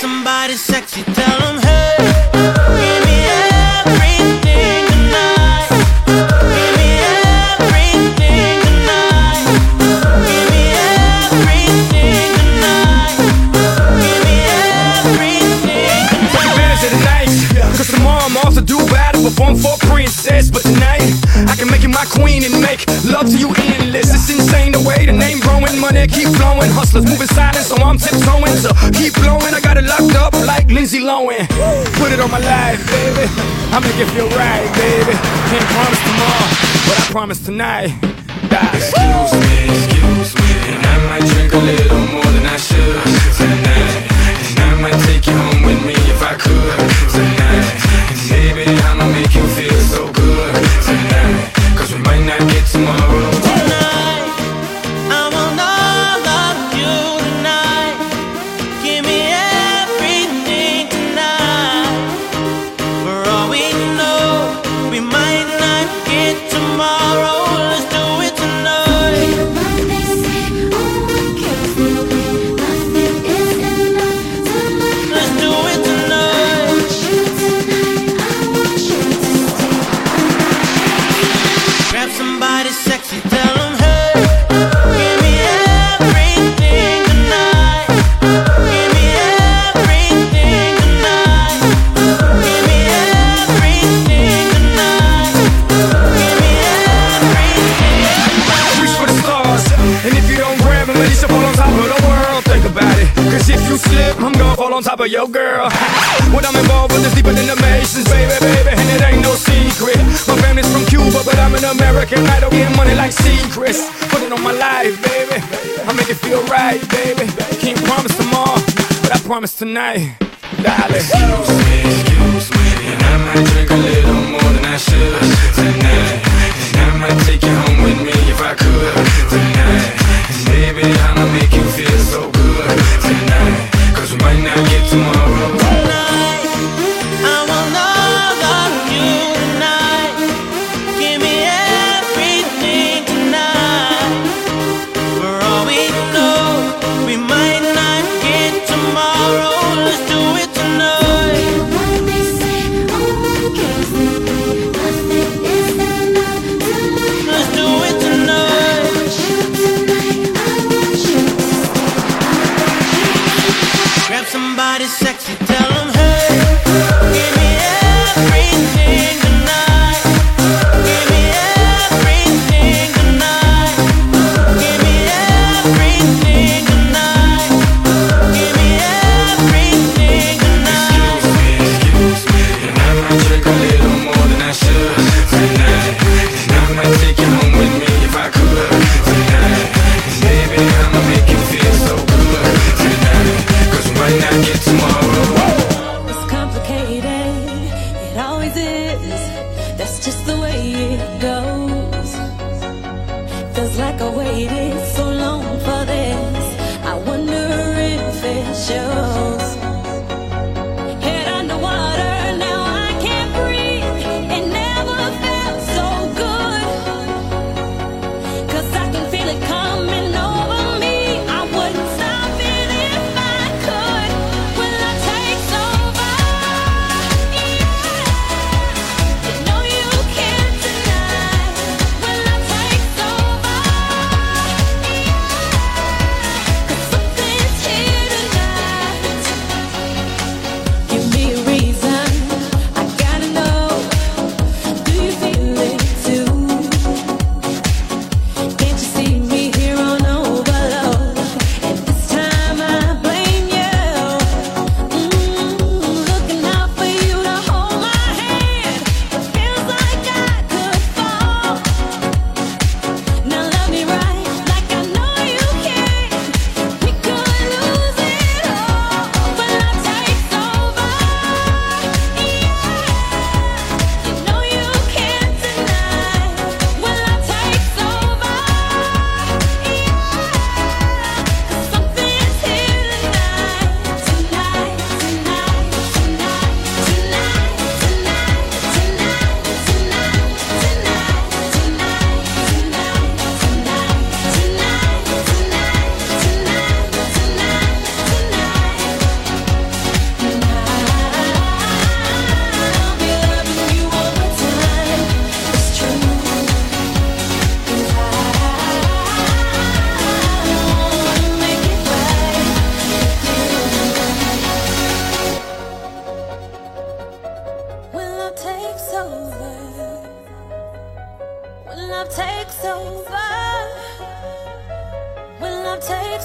somebody sexy, tell them, hey, give me everything tonight. Give me everything tonight. Give me everything tonight. Give me everything. Take advantage of the tomorrow I'm perform for princess. But tonight, I can make you my queen and make love to you endless. It's insane the way the name Getting money, keep flowing. Hustlers moving silent, so I'm tiptoeing. So keep blowing. I got it locked up like Lindsay Lohan. Put it on my life, baby. I'ma right, baby. Can't promise tomorrow, but I promise tonight. Die. Excuse me, excuse me, and I might drink a little more.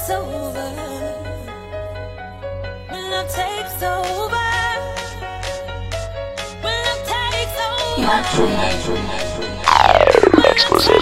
over. When love takes over. When love takes over. Exclusive.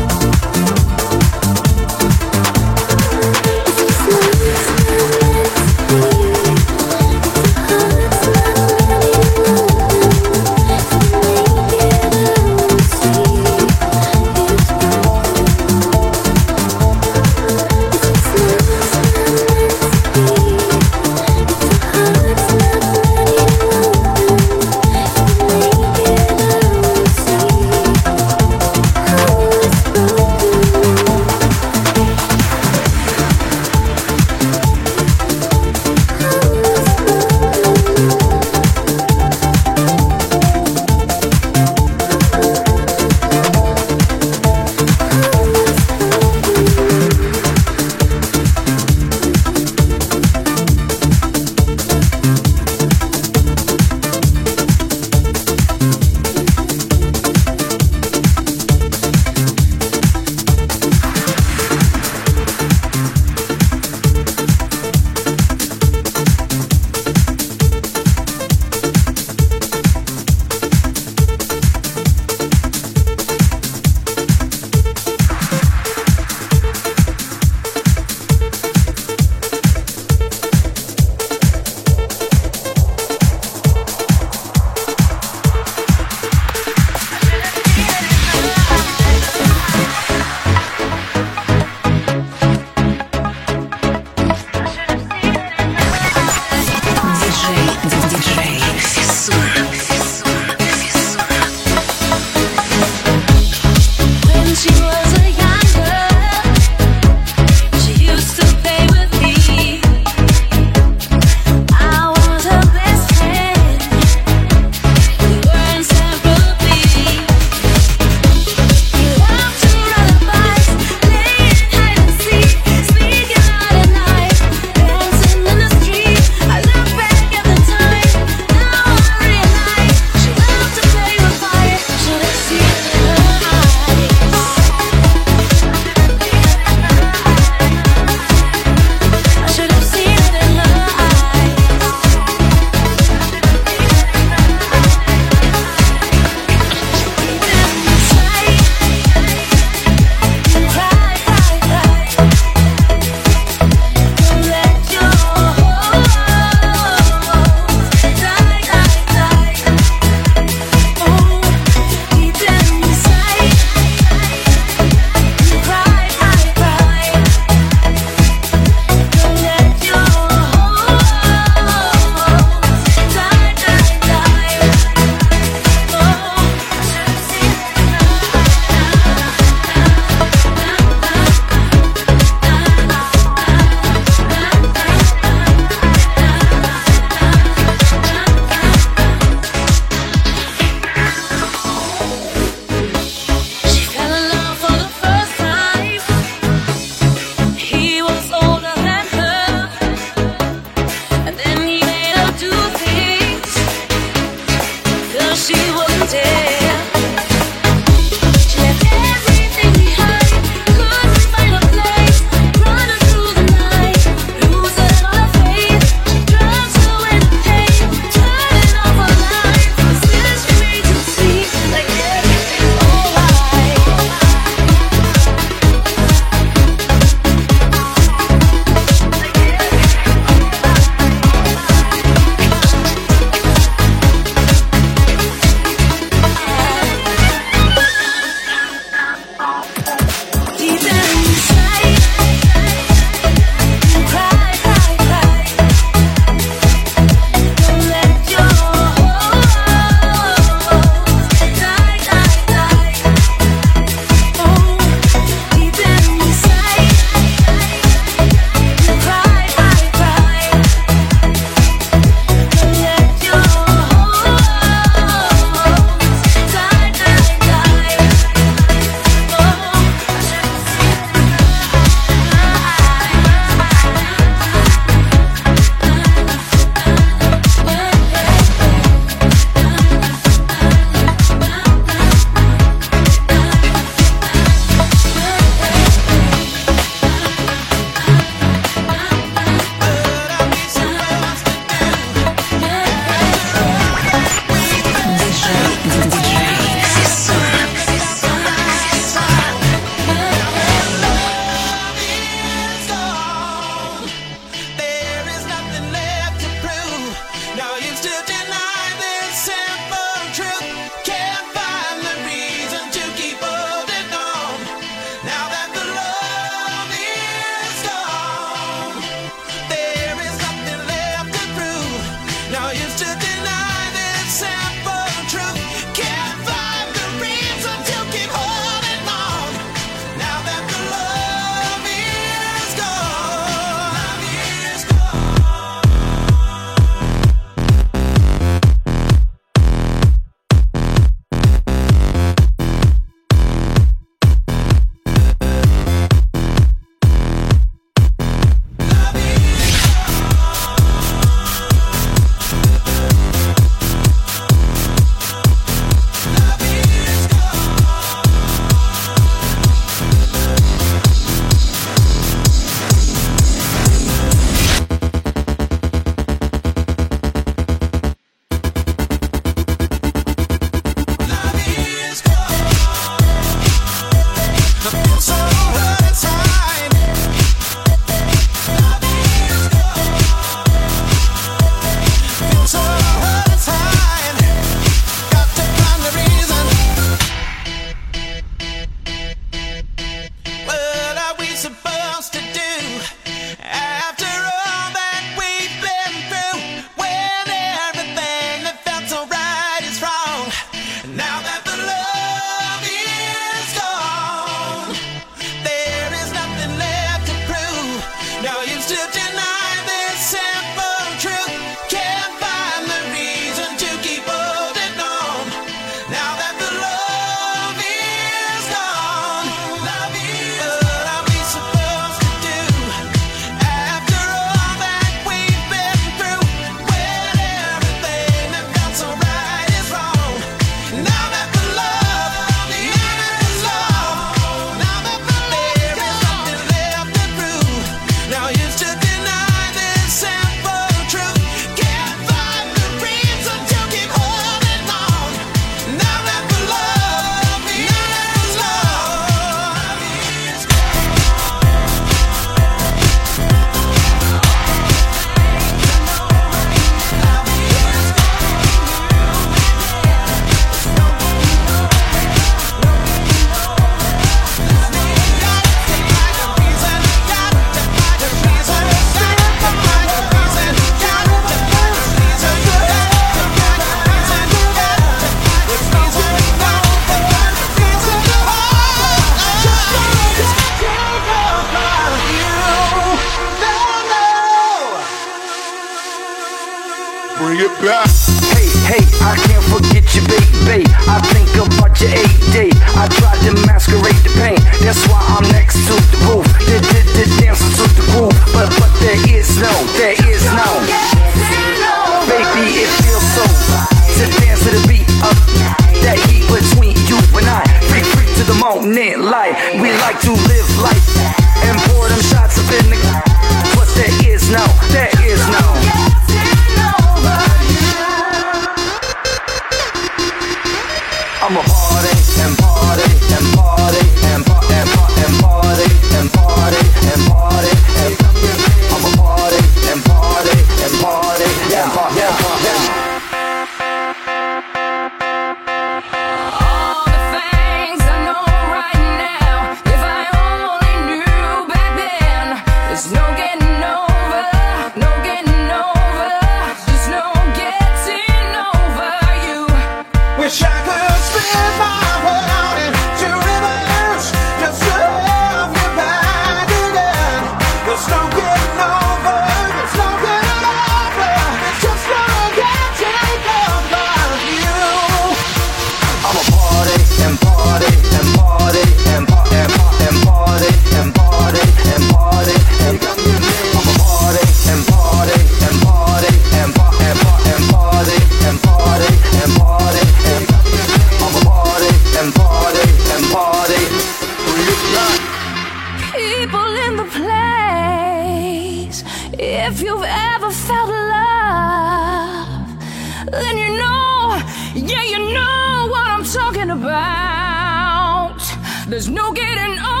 There's no getting off.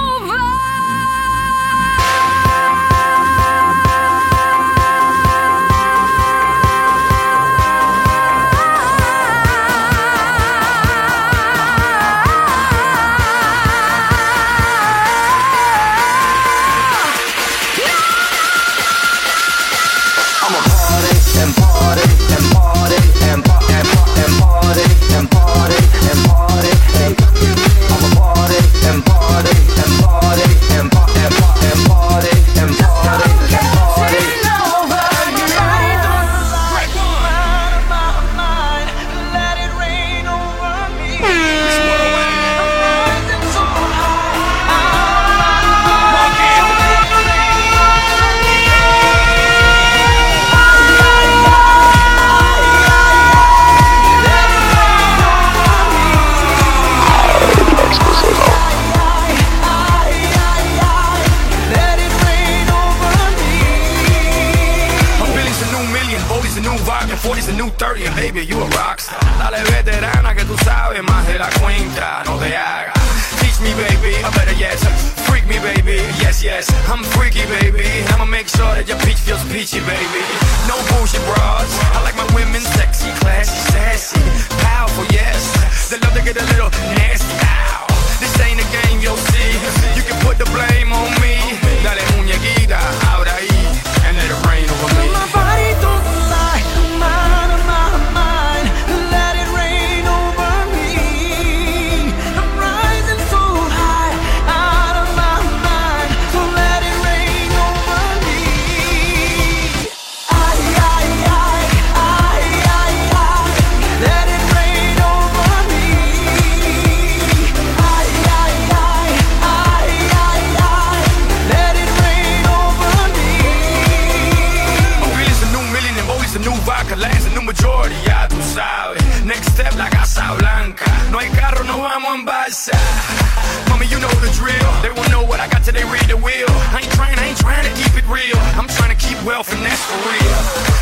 homie, you know the drill. They won't know what I got till they read the wheel. I ain't trying, I ain't trying to keep it real. I'm trying to keep wealth and that's for real.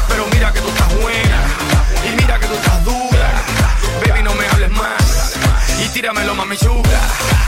Pero mira que tú estás buena, y mira que tú estás dura. Baby, no me hables más, y tíramelo, mami chula.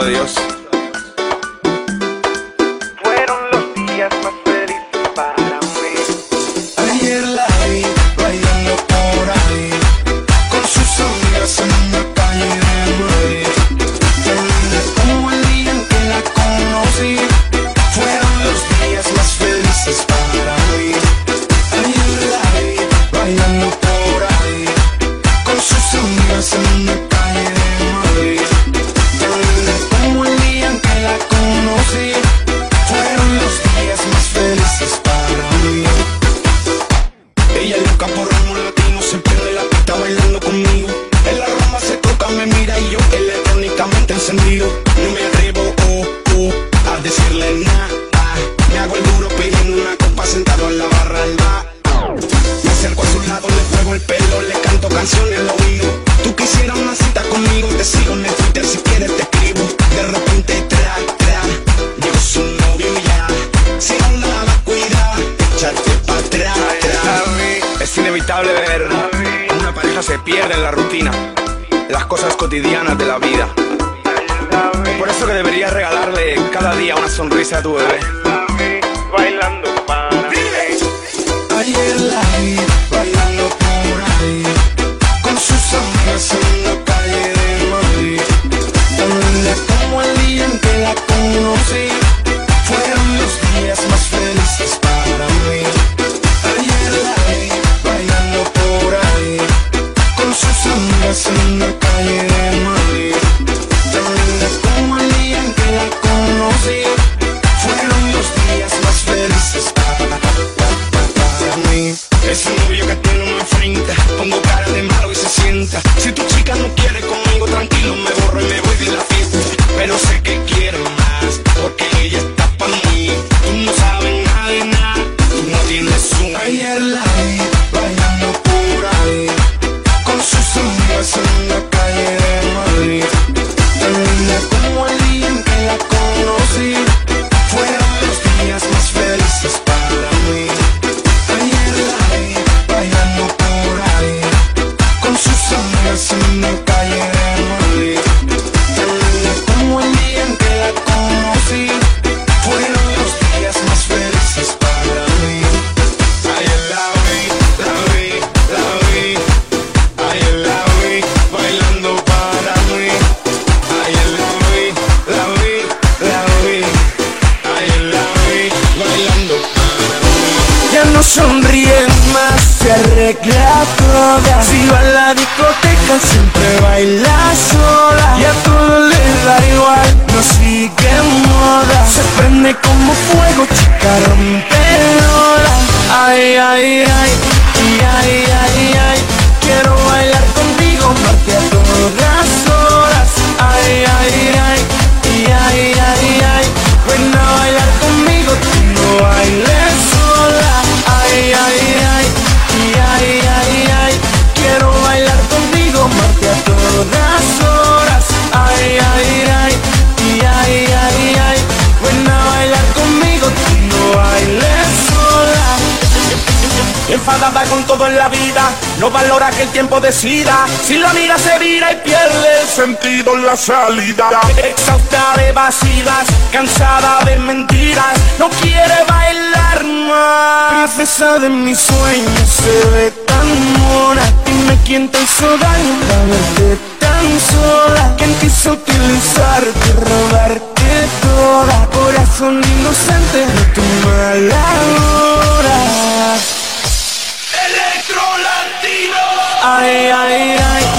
adiós. Es inevitable ver una pareja se pierde en la rutina, las cosas cotidianas de la vida. Por eso que deberías regalarle cada día una sonrisa a tu bebé. Bailando para. Ayer la vida. toda Si va a la discoteca siempre baila sola. Y a todo le da igual, no sigue moda. Se prende como fuego, chica rompeola Ay, ay, ay, ay, ay, ay, ay Quiero bailar contigo, no enfadada con todo en la vida, no valora que el tiempo decida. Si la mira se vira y pierde el sentido en la salida. Exhausta de vacilas, cansada de mentiras, no quiere bailar más. Princesa de mis sueños se ve tan mona, dime quién te hizo daño para verte tan sola. ¿Quién quiso utilizarte, robarte toda? Corazón inocente de tu mala. ay, ay, ay.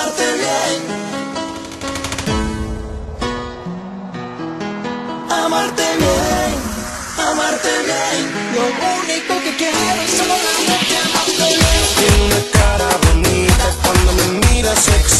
amarte bien. Amarte bien, amarte bien. Lo único que quiero es solamente amarte bien. Tiene una cara bonita cuando me miras sexy.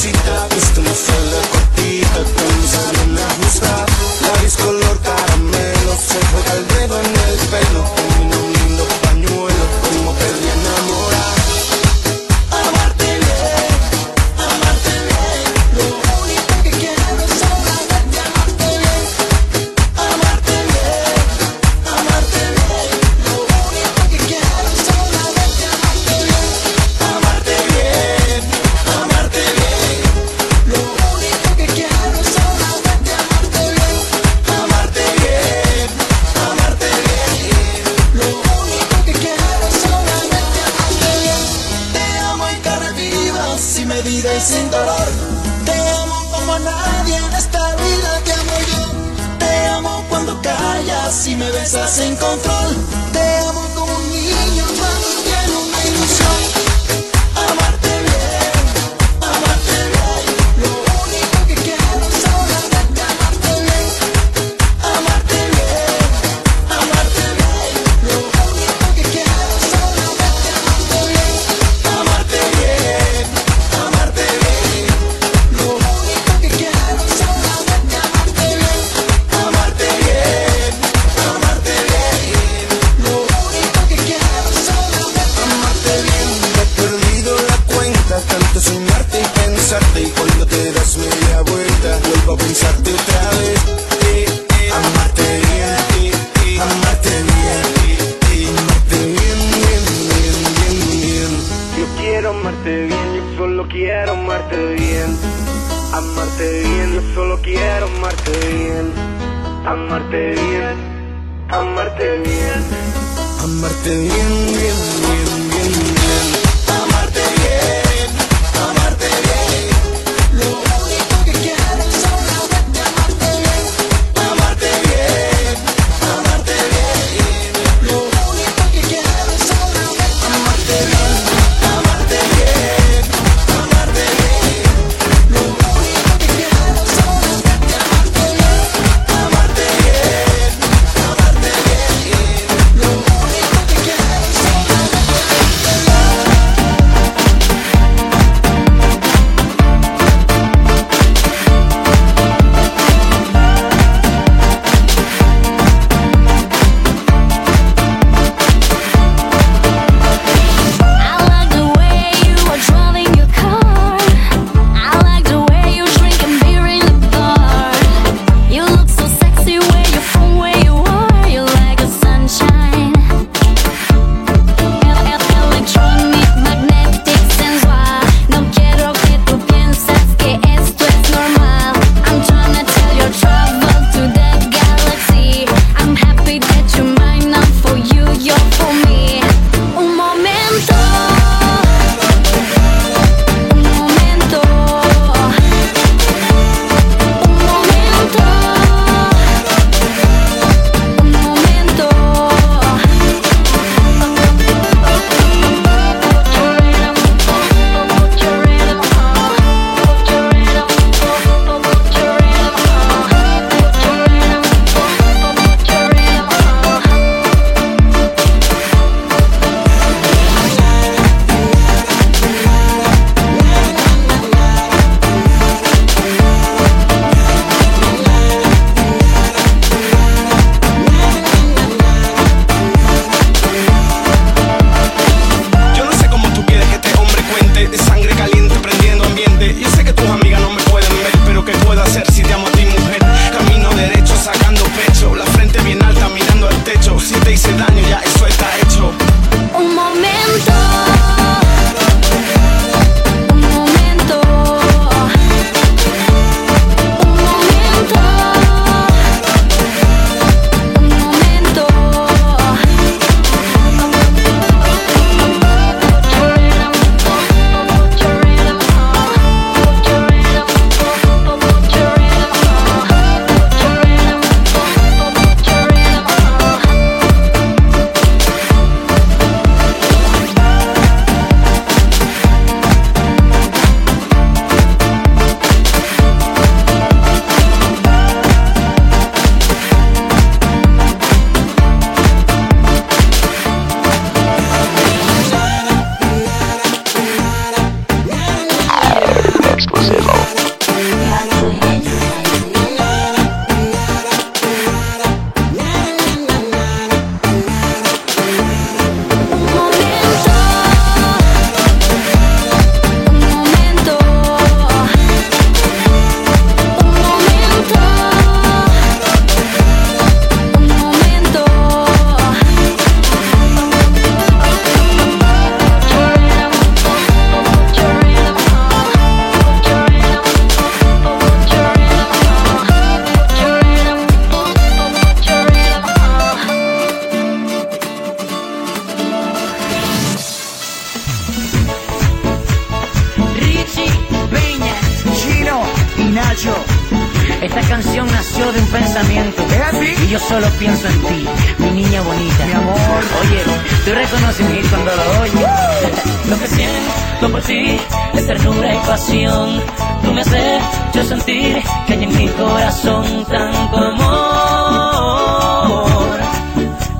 Tú me haces yo sentir que hay en mi corazón tanto amor,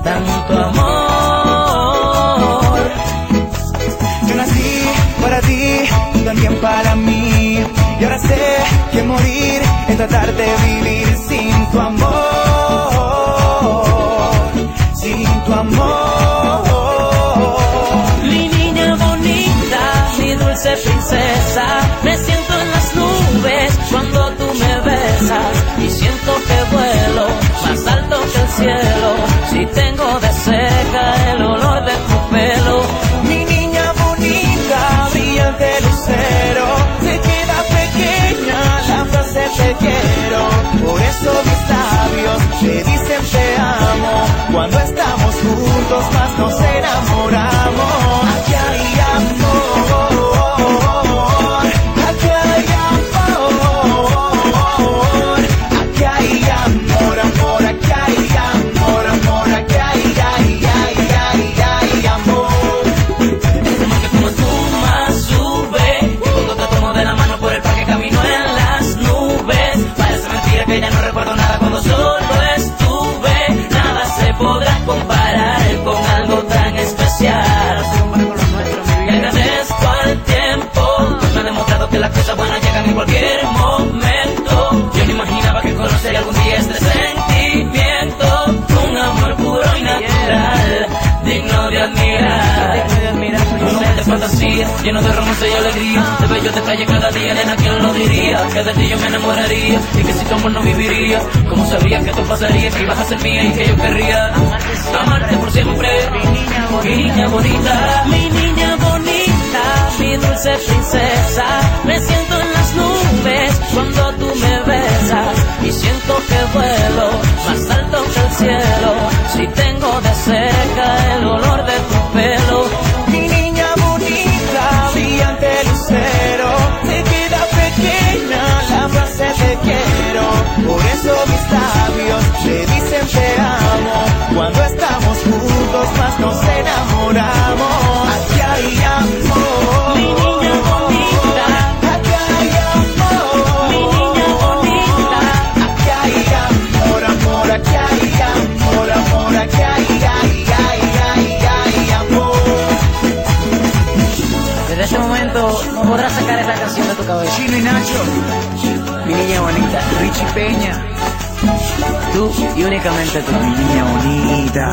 tanto amor. Yo nací para ti, tú también para mí. Y ahora sé que morir es tratar de vivir sin tu amor. Sin tu amor. Dulce princesa, me siento en las nubes cuando tú me besas y siento que vuelo más alto que el cielo. Si tengo de cerca el olor de tu pelo, Mi niña bonita, brillante lucero, se queda pequeña la frase te quiero. Por eso mis labios te dicen te amo. Cuando estamos juntos más nos enamoramos. Lleno de romance y alegría De bellos detalles cada día, nena, ¿quién lo diría? Que de ti yo me enamoraría Y que si tu amor no viviría Como sabría que esto pasaría, que ibas a ser mía Y que yo querría amarte por siempre. Mi niña bonita Mi niña bonita Mi dulce princesa Me siento en las nubes Cuando tú me besas Y siento que vuelo Más alto que el cielo Si tengo de cerca El olor de tu pelo. Mi niña brillante lucero, se queda pequeña la frase te quiero. Por eso mis labios te dicen te amo. Cuando estamos juntos más nos enamoramos. Aquí hay amor. No podrás sacar esta canción de tu cabeza. Chino y Nacho, Mi niña bonita, Richie Peña, tú y únicamente tú. mi niña bonita.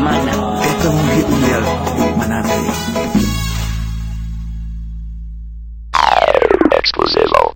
Mana. Esto es un hit mundial, Maná. Exclusivo.